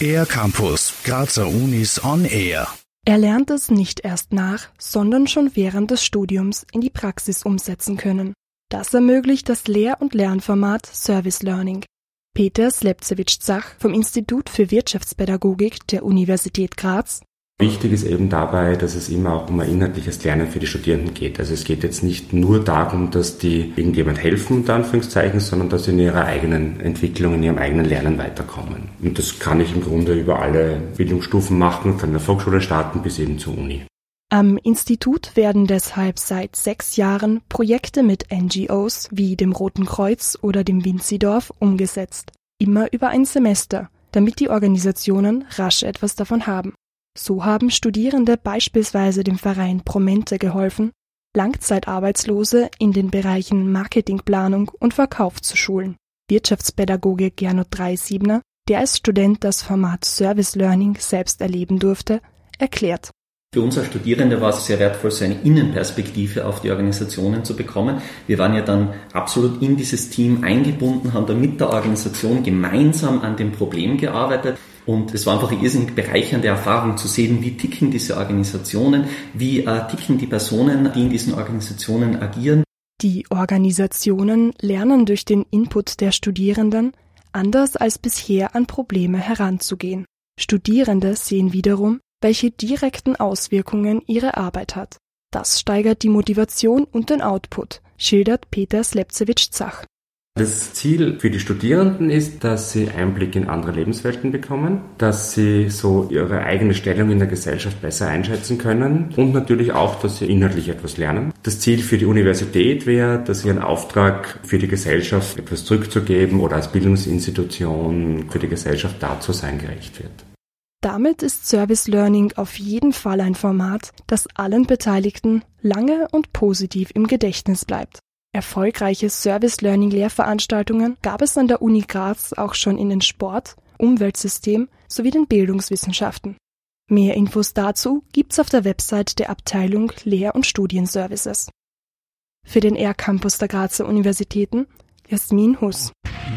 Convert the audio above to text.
Air Campus, Grazer Unis on Air. Er lernt es nicht erst nach, sondern schon während des Studiums in die Praxis umsetzen können. Das ermöglicht das Lehr- und Lernformat Service Learning. Peter Slepzewitsch-Zach vom Institut für Wirtschaftspädagogik der Universität Graz Wichtig ist eben dabei, dass es immer auch um ein inhaltliches Lernen für die Studierenden geht. Also es geht jetzt nicht nur darum, dass die irgendjemand helfen, unter Anführungszeichen, sondern dass sie in ihrer eigenen Entwicklung, in ihrem eigenen Lernen weiterkommen. Und das kann ich im Grunde über alle Bildungsstufen machen, von der Volksschule starten bis eben zur Uni. Am Institut werden deshalb seit sechs Jahren Projekte mit NGOs wie dem Roten Kreuz oder dem Winzidorf umgesetzt. Immer über ein Semester, damit die Organisationen rasch etwas davon haben. So haben Studierende beispielsweise dem Verein Promente geholfen, Langzeitarbeitslose in den Bereichen Marketingplanung und Verkauf zu schulen. Wirtschaftspädagoge Gernot Dreisiebner, der als Student das Format Service Learning selbst erleben durfte, erklärt. Für uns als Studierende war es sehr wertvoll, so eine Innenperspektive auf die Organisationen zu bekommen. Wir waren ja dann absolut in dieses Team eingebunden, haben da mit der Organisation gemeinsam an dem Problem gearbeitet. Und es war einfach eine irrsinnig bereichernde Erfahrung zu sehen, wie ticken diese Organisationen, wie äh, ticken die Personen, die in diesen Organisationen agieren. Die Organisationen lernen durch den Input der Studierenden, anders als bisher an Probleme heranzugehen. Studierende sehen wiederum, welche direkten Auswirkungen ihre Arbeit hat. Das steigert die Motivation und den Output, schildert Peter Slepzewitsch-Zach. Das Ziel für die Studierenden ist, dass sie Einblick in andere Lebenswelten bekommen, dass sie so ihre eigene Stellung in der Gesellschaft besser einschätzen können und natürlich auch, dass sie inhaltlich etwas lernen. Das Ziel für die Universität wäre, dass sie einen Auftrag für die Gesellschaft etwas zurückzugeben oder als Bildungsinstitution für die Gesellschaft da zu sein gerecht wird. Damit ist Service Learning auf jeden Fall ein Format, das allen Beteiligten lange und positiv im Gedächtnis bleibt. Erfolgreiche Service Learning Lehrveranstaltungen gab es an der Uni Graz auch schon in den Sport, Umweltsystem sowie den Bildungswissenschaften. Mehr Infos dazu gibt's auf der Website der Abteilung Lehr- und Studienservices. Für den R-Campus der Grazer Universitäten Jasmin Huss.